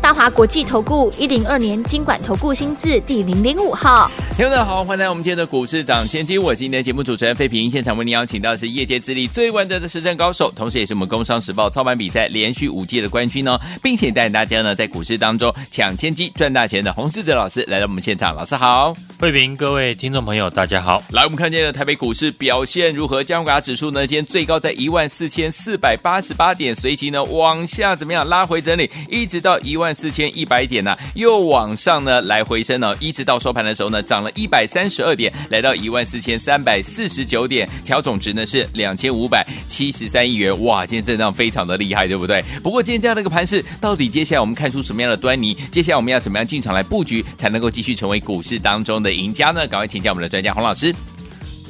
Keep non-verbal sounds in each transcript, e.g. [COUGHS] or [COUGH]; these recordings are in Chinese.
大华国际投顾一零二年金管投顾新字第零零五号，听众大家好，欢迎来到我们今天的股市涨先机。我是今天的节目主持人费平，现场为您邀请到的是业界资历最完整的实战高手，同时也是我们工商时报操盘比赛连续五届的冠军哦，并且带领大家呢在股市当中抢先机赚大钱的洪世哲老师来到我们现场，老师好，费平，各位听众朋友大家好。来，我们看见的台北股市表现如何？加权指数呢，今天最高在一万四千四百八十八点，随即呢往下怎么样拉回整理，一直到一万四千一百点。点呢，又往上呢来回升呢，一直到收盘的时候呢，涨了一百三十二点，来到一万四千三百四十九点，调总值呢是两千五百七十三亿元，哇，今天震荡非常的厉害，对不对？不过今天这样的一个盘势，到底接下来我们看出什么样的端倪？接下来我们要怎么样进场来布局，才能够继续成为股市当中的赢家呢？赶快请教我们的专家洪老师。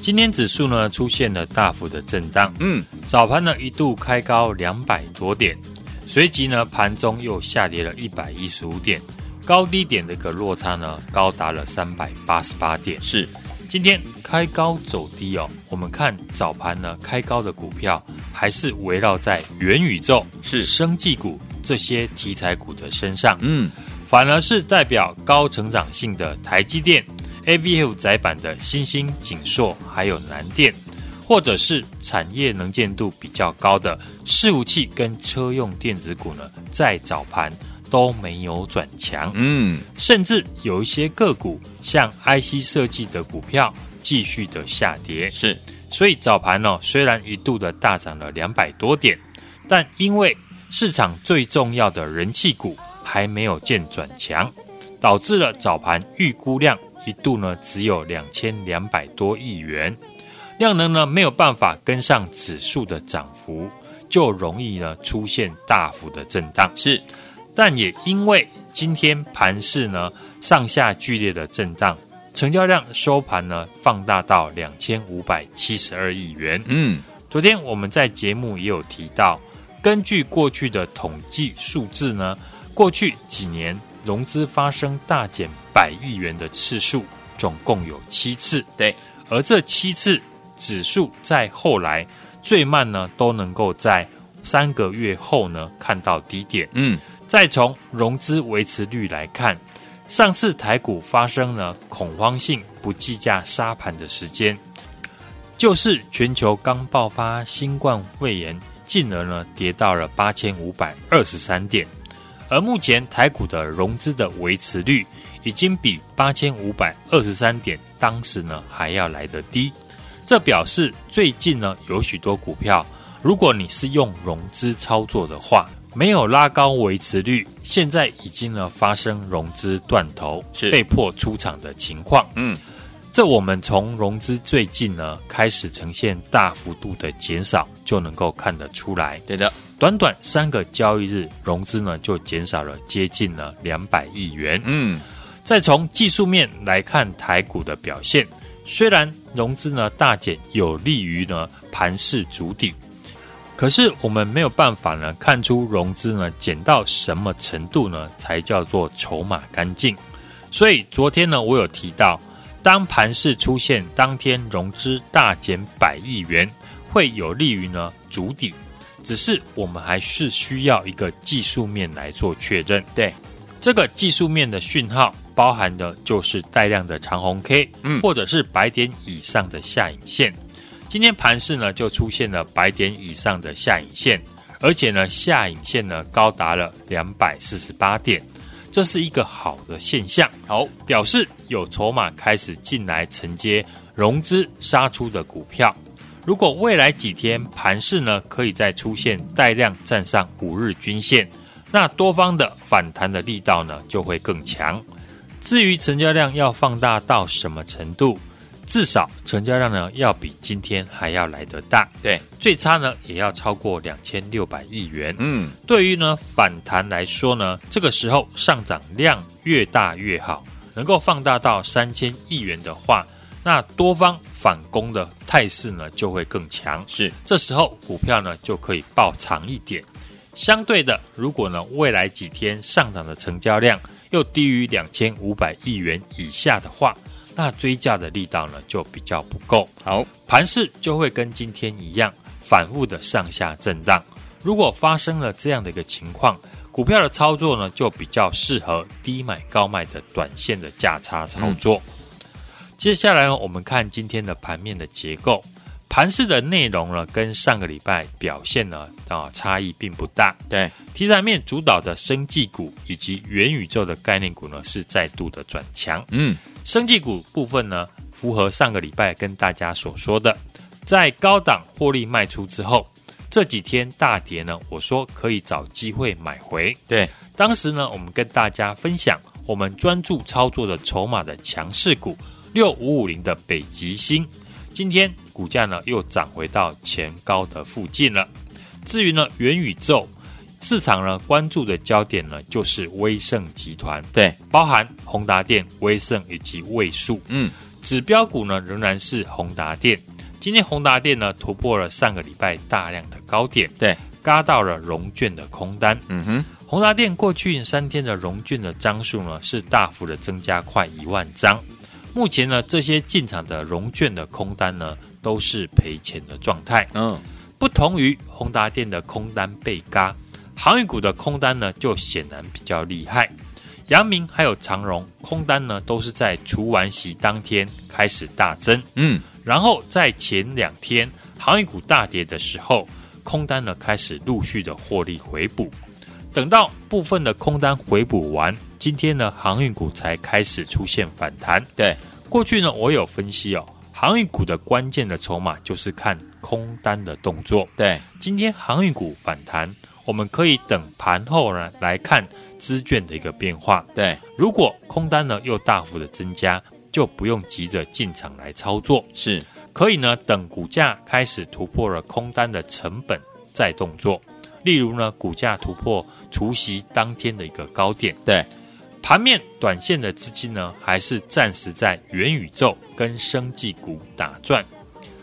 今天指数呢出现了大幅的震荡，嗯，早盘呢一度开高两百多点。随即呢，盘中又下跌了一百一十五点，高低点的一个落差呢，高达了三百八十八点。是，今天开高走低哦。我们看早盘呢，开高的股票还是围绕在元宇宙、是生技股这些题材股的身上。嗯，反而是代表高成长性的台积电、ABF 窄板的新兴、景硕，还有南电。或者是产业能见度比较高的伺服器跟车用电子股呢，在早盘都没有转强，嗯，甚至有一些个股像 IC 设计的股票继续的下跌，是，所以早盘呢、哦，虽然一度的大涨了两百多点，但因为市场最重要的人气股还没有见转强，导致了早盘预估量一度呢只有两千两百多亿元。量能呢没有办法跟上指数的涨幅，就容易呢出现大幅的震荡。是，但也因为今天盘市呢上下剧烈的震荡，成交量收盘呢放大到两千五百七十二亿元。嗯，昨天我们在节目也有提到，根据过去的统计数字呢，过去几年融资发生大减百亿元的次数总共有七次。对，而这七次。指数在后来最慢呢，都能够在三个月后呢看到低点。嗯，再从融资维持率来看，上次台股发生了恐慌性不计价杀盘的时间，就是全球刚爆发新冠肺炎，进而呢跌到了八千五百二十三点。而目前台股的融资的维持率已经比八千五百二十三点当时呢还要来得低。这表示最近呢有许多股票，如果你是用融资操作的话，没有拉高维持率，现在已经呢发生融资断头，是被迫出场的情况。嗯，这我们从融资最近呢开始呈现大幅度的减少，就能够看得出来。对的，短短三个交易日，融资呢就减少了接近了两百亿元。嗯，再从技术面来看台股的表现。虽然融资呢大减有利于呢盘势筑底，可是我们没有办法呢看出融资呢减到什么程度呢才叫做筹码干净。所以昨天呢我有提到，当盘势出现当天融资大减百亿元，会有利于呢筑底，只是我们还是需要一个技术面来做确认。对，这个技术面的讯号。包含的就是带量的长红 K，嗯，或者是百点以上的下影线。今天盘市呢就出现了百点以上的下影线，而且呢下影线呢高达了两百四十八点，这是一个好的现象，好，表示有筹码开始进来承接融资杀出的股票。如果未来几天盘市呢可以再出现带量站上五日均线，那多方的反弹的力道呢就会更强。至于成交量要放大到什么程度，至少成交量呢要比今天还要来得大。对，最差呢也要超过两千六百亿元。嗯，对于呢反弹来说呢，这个时候上涨量越大越好，能够放大到三千亿元的话，那多方反攻的态势呢就会更强。是，这时候股票呢就可以抱长一点。相对的，如果呢未来几天上涨的成交量又低于两千五百亿元以下的话，那追价的力道呢就比较不够。好，盘势就会跟今天一样反复的上下震荡。如果发生了这样的一个情况，股票的操作呢就比较适合低买高卖的短线的价差操作。嗯接下来呢，我们看今天的盘面的结构，盘势的内容呢，跟上个礼拜表现呢啊差异并不大。对，题材面主导的生技股以及元宇宙的概念股呢，是再度的转强。嗯，生技股部分呢，符合上个礼拜跟大家所说的，在高档获利卖出之后，这几天大跌呢，我说可以找机会买回。对，当时呢，我们跟大家分享，我们专注操作的筹码的强势股。六五五零的北极星，今天股价呢又涨回到前高的附近了。至于呢元宇宙市场呢关注的焦点呢就是威盛集团，对，包含宏达电、威盛以及位数。嗯，指标股呢仍然是宏达电。今天宏达电呢突破了上个礼拜大量的高点，对，轧到了融券的空单。嗯哼，宏达电过去三天的融券的张数呢是大幅的增加，快一万张。目前呢，这些进场的融券的空单呢，都是赔钱的状态。嗯，不同于宏达电的空单被嘎，航运股的空单呢，就显然比较厉害。阳明还有长荣空单呢，都是在除完息当天开始大增。嗯，然后在前两天航运股大跌的时候，空单呢开始陆续的获利回补。等到部分的空单回补完，今天呢，航运股才开始出现反弹。对，过去呢，我有分析哦，航运股的关键的筹码就是看空单的动作。对，今天航运股反弹，我们可以等盘后呢来看资券的一个变化。对，如果空单呢又大幅的增加，就不用急着进场来操作，是可以呢等股价开始突破了空单的成本再动作。例如呢，股价突破除夕当天的一个高点，对，盘面短线的资金呢，还是暂时在元宇宙跟生技股打转。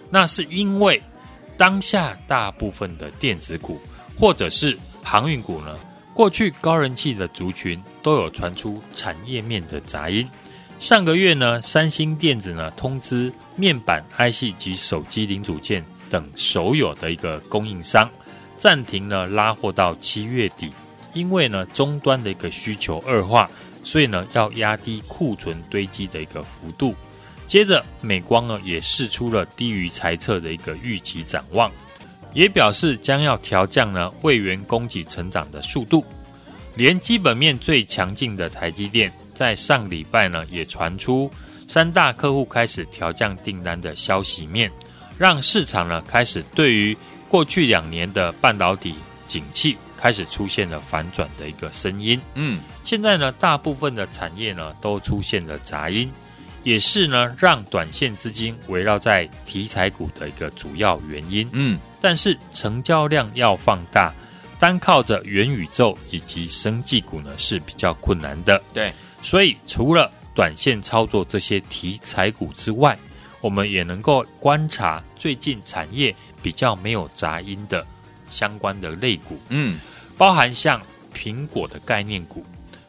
那是因为当下大部分的电子股或者是航运股呢，过去高人气的族群都有传出产业面的杂音。上个月呢，三星电子呢通知面板 IC 及手机零组件等所有的一个供应商。暂停呢，拉货到七月底，因为呢终端的一个需求恶化，所以呢要压低库存堆积的一个幅度。接着，美光呢也释出了低于猜测的一个预期展望，也表示将要调降呢位元供给成长的速度。连基本面最强劲的台积电，在上礼拜呢也传出三大客户开始调降订单的消息面，让市场呢开始对于过去两年的半导体景气开始出现了反转的一个声音，嗯，现在呢，大部分的产业呢都出现了杂音，也是呢让短线资金围绕在题材股的一个主要原因，嗯，但是成交量要放大，单靠着元宇宙以及生技股呢是比较困难的，对，所以除了短线操作这些题材股之外，我们也能够观察最近产业比较没有杂音的相关的类股，嗯，包含像苹果的概念股，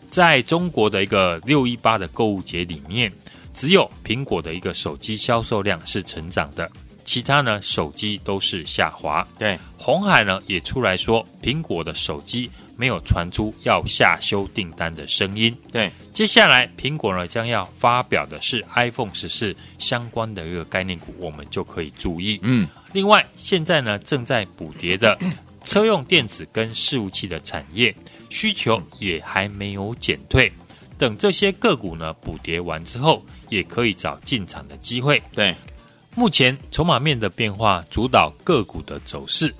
在中国的一个六一八的购物节里面，只有苹果的一个手机销售量是成长的，其他呢手机都是下滑。对，红海呢也出来说，苹果的手机。没有传出要下修订单的声音。对，接下来苹果呢将要发表的是 iPhone 十四相关的一个概念股，我们就可以注意。嗯，另外现在呢正在补跌的 [COUGHS] 车用电子跟伺服器的产业需求也还没有减退，等这些个股呢补跌完之后，也可以找进场的机会。对，目前筹码面的变化主导个股的走势。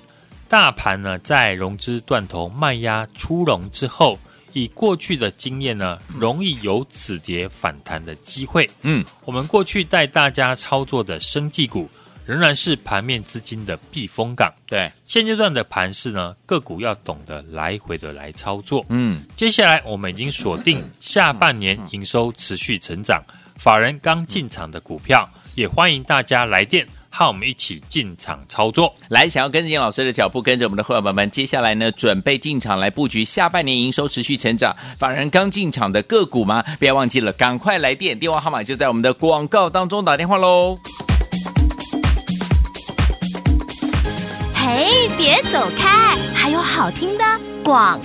大盘呢，在融资断头卖压出笼之后，以过去的经验呢，容易有止跌反弹的机会。嗯，我们过去带大家操作的生技股，仍然是盘面资金的避风港。对，现阶段的盘势呢，个股要懂得来回的来操作。嗯，接下来我们已经锁定下半年营收持续成长，法人刚进场的股票，也欢迎大家来电。和我们一起进场操作。来，想要跟着严老师的脚步，跟着我们的会员朋友们，接下来呢，准备进场来布局下半年营收持续成长、法人刚进场的个股吗？不要忘记了，赶快来电，电话号码就在我们的广告当中，打电话喽。哎，别走开，还有好听的广。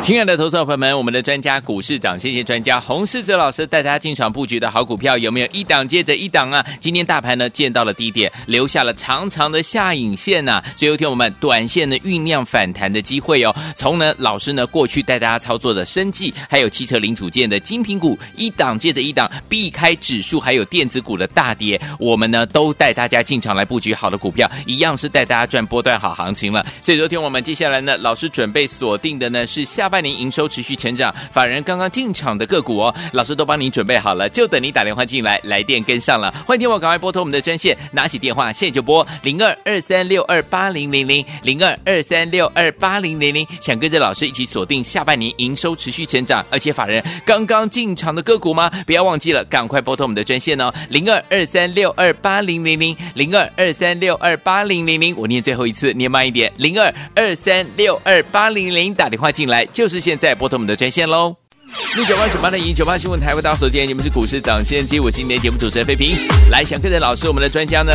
亲爱的投资者朋友们，我们的专家股市长，谢谢专家洪世哲老师带大家进场布局的好股票，有没有一档接着一档啊？今天大盘呢见到了低点，留下了长长的下影线呐、啊。所以有听我们短线呢酝酿反弹的机会哦。从呢老师呢过去带大家操作的生技，还有汽车零组件的精品股，一档接着一档，避开指数还有电子股的大跌，我们呢都带大家进场来布局好的股票，一样是带大家赚波段好行情了。所以昨天我们接下来呢，老师准备锁定的呢是下。下半年营收持续成长，法人刚刚进场的个股哦，老师都帮你准备好了，就等你打电话进来，来电跟上了。欢迎听我赶快拨通我们的专线，拿起电话现在就拨零二二三六二八零零零零二二三六二八零零零，想跟着老师一起锁定下半年营收持续成长，而且法人刚刚进场的个股吗？不要忘记了，赶快拨通我们的专线哦，零二二三六二八零零零零二二三六二八零零零，我念最后一次，念慢一点，零二二三六二八零零，打电话进来就。是现在拨通我们的专线喽，六九八九八零一九八新闻台为大家所见，你们是股市涨先机，我是今天节目主持人费平，来想跟着老师，我们的专家呢，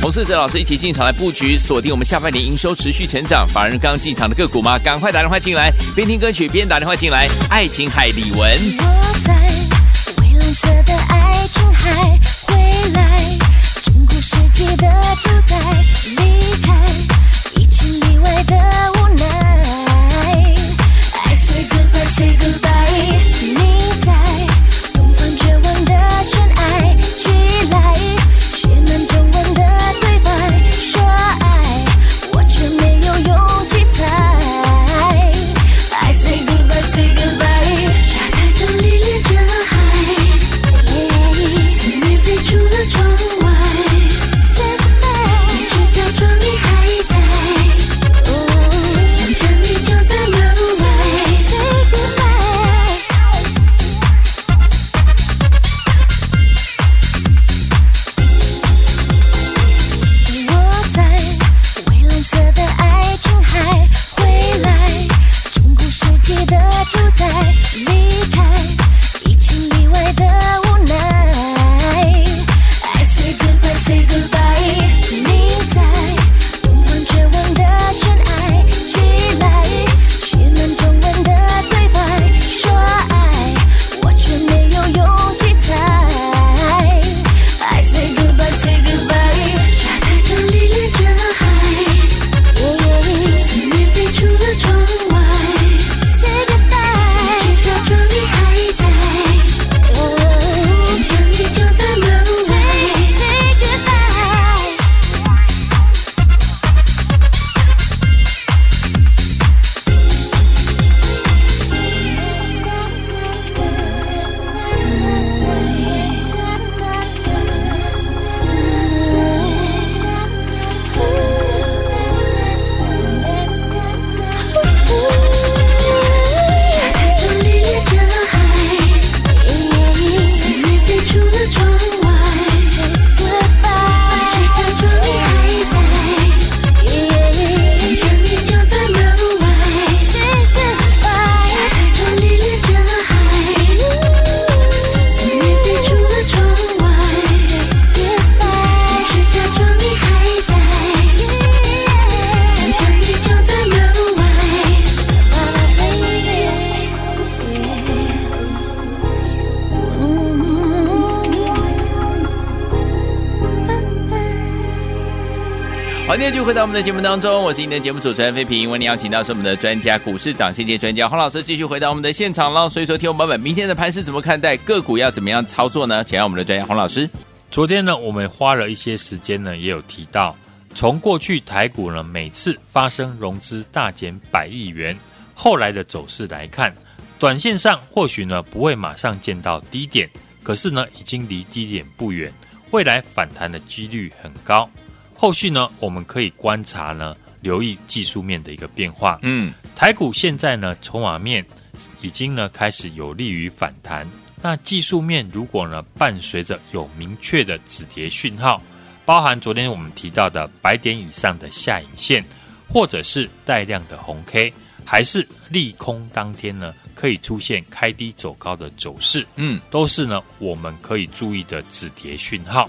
洪士哲老师一起进场来布局，锁定我们下半年营收持续成长，法人刚进场的个股吗？赶快打电话进来，边听歌曲边打电话进来，爱琴海李玟。我在蔚蓝色的爱琴海回来，中古世纪的主宰离开，一情意外的无奈。Say goodbye，今天就回到我们的节目当中，我是今天的节目主持人费平，为您邀请到是我们的专家股市涨先机专家洪老师，继续回到我们的现场了。所以说，听众朋友们，明天的盘势怎么看待？个股要怎么样操作呢？请让我们的专家洪老师。昨天呢，我们花了一些时间呢，也有提到，从过去台股呢每次发生融资大减百亿元，后来的走势来看，短线上或许呢不会马上见到低点，可是呢已经离低点不远，未来反弹的几率很高。后续呢，我们可以观察呢，留意技术面的一个变化。嗯，台股现在呢，筹码面已经呢开始有利于反弹。那技术面如果呢伴随着有明确的止跌讯号，包含昨天我们提到的百点以上的下影线，或者是带量的红 K，还是利空当天呢，可以出现开低走高的走势，嗯，都是呢我们可以注意的止跌讯号。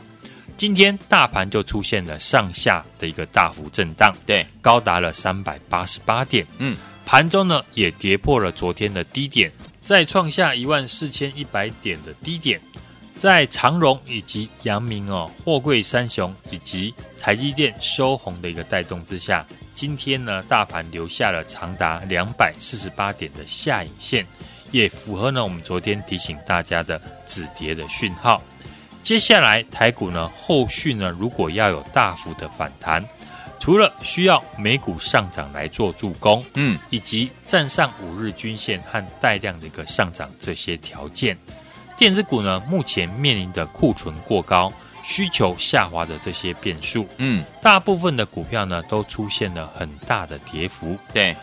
今天大盘就出现了上下的一个大幅震荡，对，高达了三百八十八点，嗯，盘中呢也跌破了昨天的低点，再创下一万四千一百点的低点，在长荣以及阳明哦、货柜三雄以及台积电收红的一个带动之下，今天呢大盘留下了长达两百四十八点的下影线，也符合呢我们昨天提醒大家的止跌的讯号。接下来台股呢，后续呢，如果要有大幅的反弹，除了需要美股上涨来做助攻，嗯，以及站上五日均线和带量的一个上涨这些条件，电子股呢，目前面临的库存过高、需求下滑的这些变数，嗯，大部分的股票呢，都出现了很大的跌幅。对，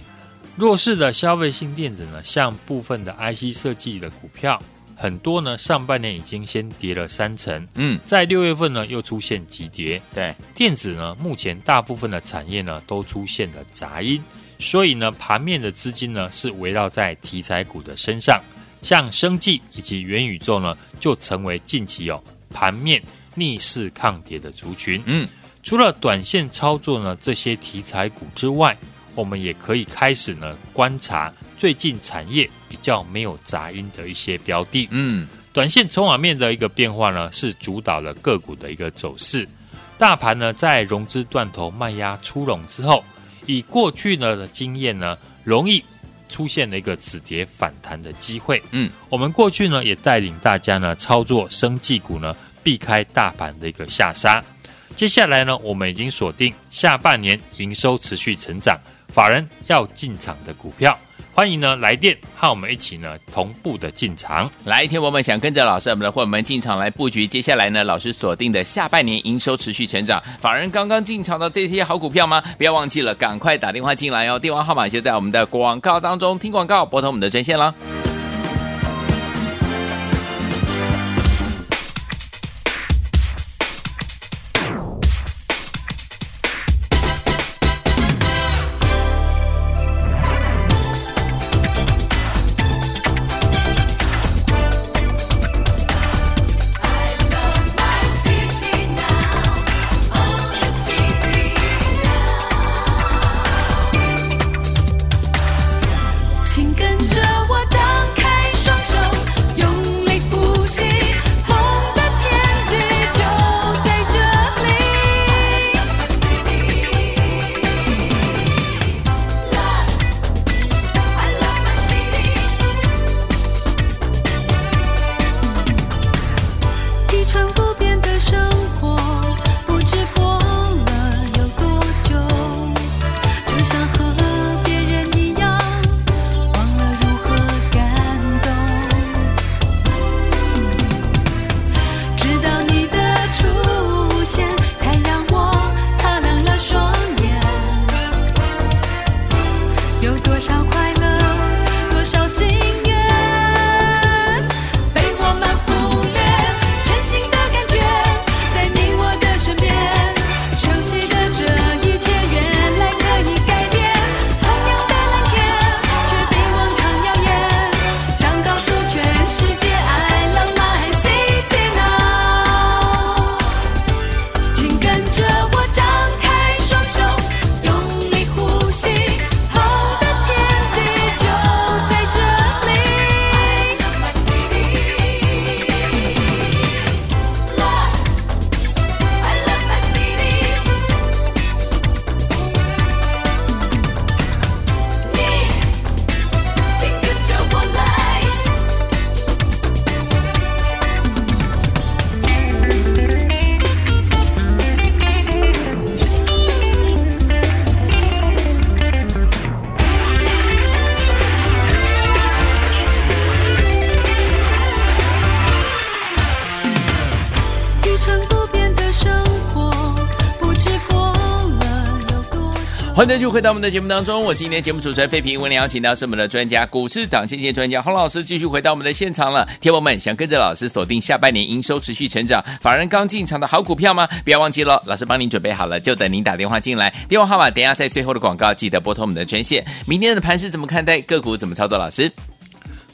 弱势的消费性电子呢，像部分的 IC 设计的股票。很多呢，上半年已经先跌了三成，嗯，在六月份呢又出现急跌。对，电子呢，目前大部分的产业呢都出现了杂音，所以呢，盘面的资金呢是围绕在题材股的身上，像生技以及元宇宙呢，就成为近期有、哦、盘面逆势抗跌的族群。嗯，除了短线操作呢这些题材股之外，我们也可以开始呢观察最近产业。比较没有杂音的一些标的，嗯，短线筹码面的一个变化呢，是主导了个股的一个走势。大盘呢，在融资断头卖压出笼之后，以过去呢的经验呢，容易出现了一个止跌反弹的机会。嗯，我们过去呢也带领大家呢操作生技股呢，避开大盘的一个下杀。接下来呢，我们已经锁定下半年营收持续成长，法人要进场的股票。欢迎呢来电和我们一起呢同步的进场。来，天我们想跟着老师，我们的伙伴们进场来布局。接下来呢，老师锁定的下半年营收持续成长，法人刚刚进场的这些好股票吗？不要忘记了，赶快打电话进来哦。电话号码就在我们的广告当中，听广告，拨通我们的专线了。欢迎继续回到我们的节目当中，我是今天节目主持人费平。为您邀请到是我们的专家，股市涨先机专家洪老师，继续回到我们的现场了。铁友们想跟着老师锁定下半年营收持续成长、法人刚进场的好股票吗？不要忘记了，老师帮您准备好了，就等您打电话进来。电话号码等一下在最后的广告记得拨通我们的专线。明天的盘是怎么看待？个股怎么操作？老师，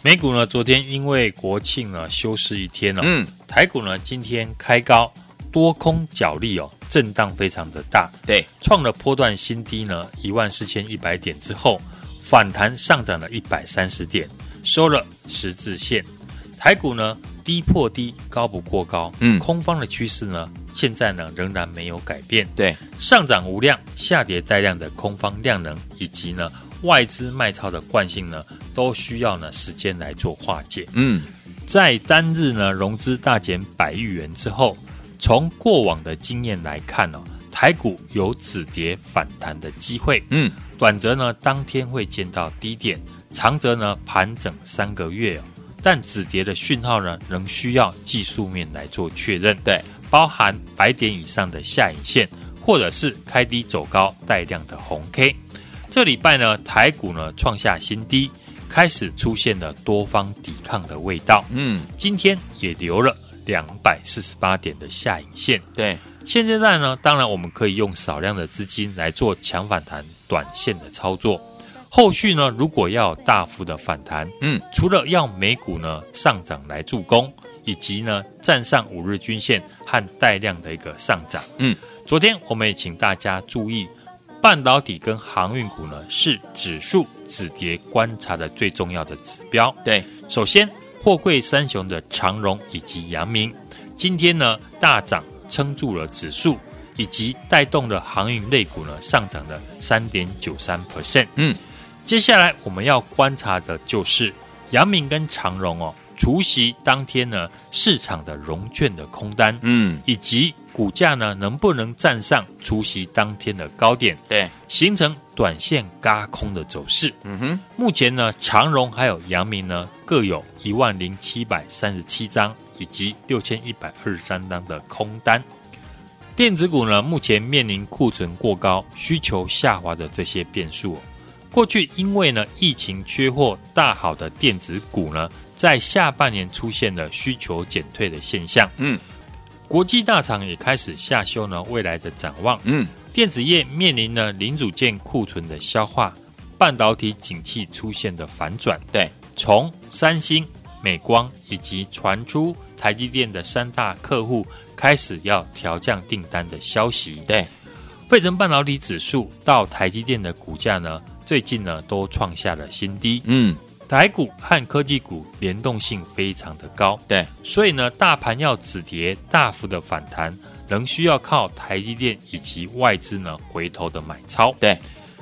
美股呢？昨天因为国庆呢休市一天了、嗯，台股呢今天开高，多空角力哦。震荡非常的大，对，创了波段新低呢，一万四千一百点之后，反弹上涨了一百三十点，收了十字线。台股呢低破低，高不过高，嗯，空方的趋势呢，现在呢仍然没有改变，对，上涨无量，下跌带量的空方量能，以及呢外资卖超的惯性呢，都需要呢时间来做化解。嗯，在单日呢融资大减百亿元之后。从过往的经验来看呢、哦，台股有止跌反弹的机会。嗯，短则呢当天会见到低点，长则呢盘整三个月哦。但止跌的讯号呢，仍需要技术面来做确认。对，包含百点以上的下影线，或者是开低走高带量的红 K。这礼拜呢，台股呢创下新低，开始出现了多方抵抗的味道。嗯，今天也留了。两百四十八点的下影线，对，现阶段呢，当然我们可以用少量的资金来做强反弹、短线的操作。后续呢，如果要大幅的反弹，嗯，除了要美股呢上涨来助攻，以及呢站上五日均线和带量的一个上涨，嗯，昨天我们也请大家注意，半导体跟航运股呢是指数止跌观察的最重要的指标。对，首先。货柜三雄的长荣以及阳明，今天呢大涨撑住了指数，以及带动了航运类股呢上涨了三点九三 percent。嗯，接下来我们要观察的就是阳明跟长荣哦，除夕当天呢市场的融券的空单，嗯，以及股价呢能不能站上除夕当天的高点，对，形成短线轧空的走势。嗯哼，目前呢长荣还有阳明呢各有。一万零七百三十七张以及六千一百二十三张的空单，电子股呢目前面临库存过高、需求下滑的这些变数。过去因为呢疫情缺货大好的电子股呢，在下半年出现了需求减退的现象。嗯，国际大厂也开始下修呢未来的展望。嗯，电子业面临了零组件库存的消化，半导体景气出现的反转。对。从三星、美光以及传出台积电的三大客户开始要调降订单的消息，对，费城半导体指数到台积电的股价呢，最近呢都创下了新低。嗯，台股和科技股联动性非常的高，对，所以呢，大盘要止跌大幅的反弹，仍需要靠台积电以及外资呢回头的买超。对。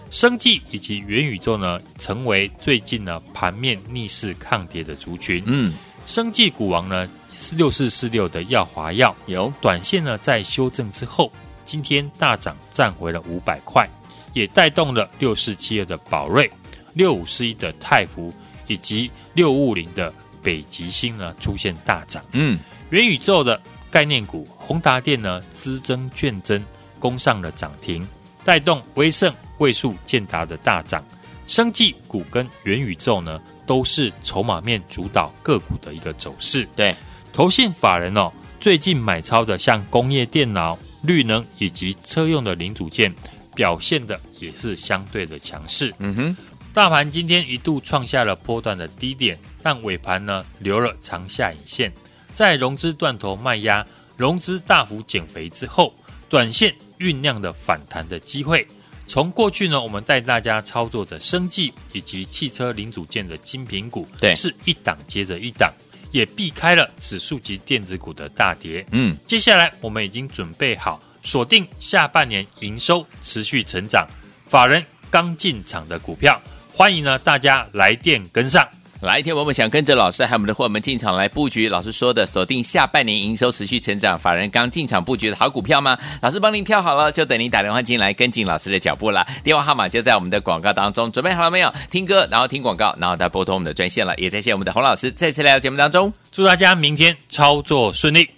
生技以及元宇宙呢，成为最近呢盘面逆势抗跌的族群。嗯，生技股王呢是六四四六的耀华药，有短线呢在修正之后，今天大涨站回了五百块，也带动了六四七二的宝瑞、六五四一的泰福以及六五零的北极星呢出现大涨。嗯，元宇宙的概念股宏达电呢资增券增攻上了涨停，带动威盛。位数建达的大涨，生技股跟元宇宙呢，都是筹码面主导个股的一个走势。对，投信法人哦，最近买超的像工业电脑、绿能以及车用的零组件，表现的也是相对的强势。嗯哼，大盘今天一度创下了波段的低点，但尾盘呢留了长下影线，在融资断头卖压、融资大幅减肥之后，短线酝酿的反弹的机会。从过去呢，我们带大家操作的生技以及汽车零组件的精品股，对，是一档接着一档，也避开了指数级电子股的大跌。嗯，接下来我们已经准备好锁定下半年营收持续成长、法人刚进场的股票，欢迎呢大家来电跟上。来一，天我们想跟着老师还有我们的伙伴们进场来布局，老师说的锁定下半年营收持续成长、法人刚进场布局的好股票吗？老师帮您挑好了，就等您打电话进来跟进老师的脚步了。电话号码就在我们的广告当中，准备好了没有？听歌，然后听广告，然后再拨通我们的专线了。也再谢谢我们的洪老师再次来到节目当中，祝大家明天操作顺利。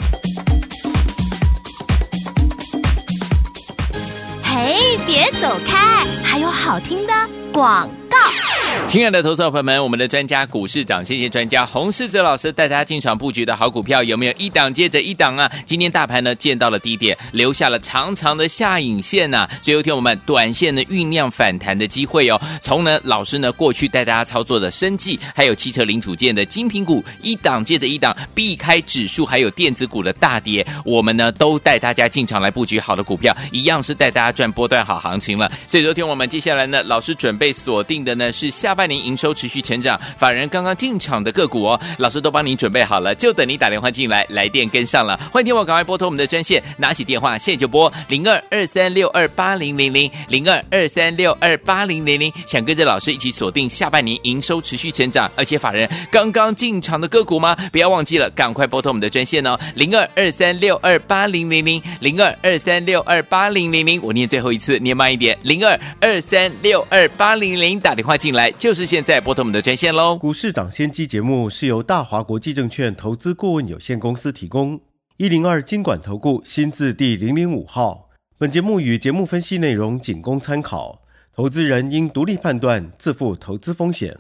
嘿，别走开，还有好听的广。亲爱的投资者朋友们，我们的专家股市长，谢谢专家洪世哲老师带大家进场布局的好股票，有没有一档接着一档啊？今天大盘呢见到了低点，留下了长长的下影线呐、啊。最后天我们短线呢酝酿反弹的机会哦。从呢老师呢过去带大家操作的生技，还有汽车零组件的精品股，一档接着一档，避开指数还有电子股的大跌，我们呢都带大家进场来布局好的股票，一样是带大家赚波段好行情了。所以昨天我们接下来呢，老师准备锁定的呢是下。下半年营收持续成长，法人刚刚进场的个股哦，老师都帮您准备好了，就等你打电话进来，来电跟上了。欢迎听我赶快拨通我们的专线，拿起电话现在就拨零二二三六二八零零零零二二三六二八零零零，想跟着老师一起锁定下半年营收持续成长，而且法人刚刚进场的个股吗？不要忘记了，赶快拨通我们的专线哦，零二二三六二八零零零零二二三六二八零零零，我念最后一次，念慢一点，零二二三六二八零零，打电话进来就。是现在拨通我们的专线喽！股市涨先机节目是由大华国际证券投资顾问有限公司提供，一零二经管投顾新字第零零五号。本节目与节目分析内容仅供参考，投资人应独立判断，自负投资风险。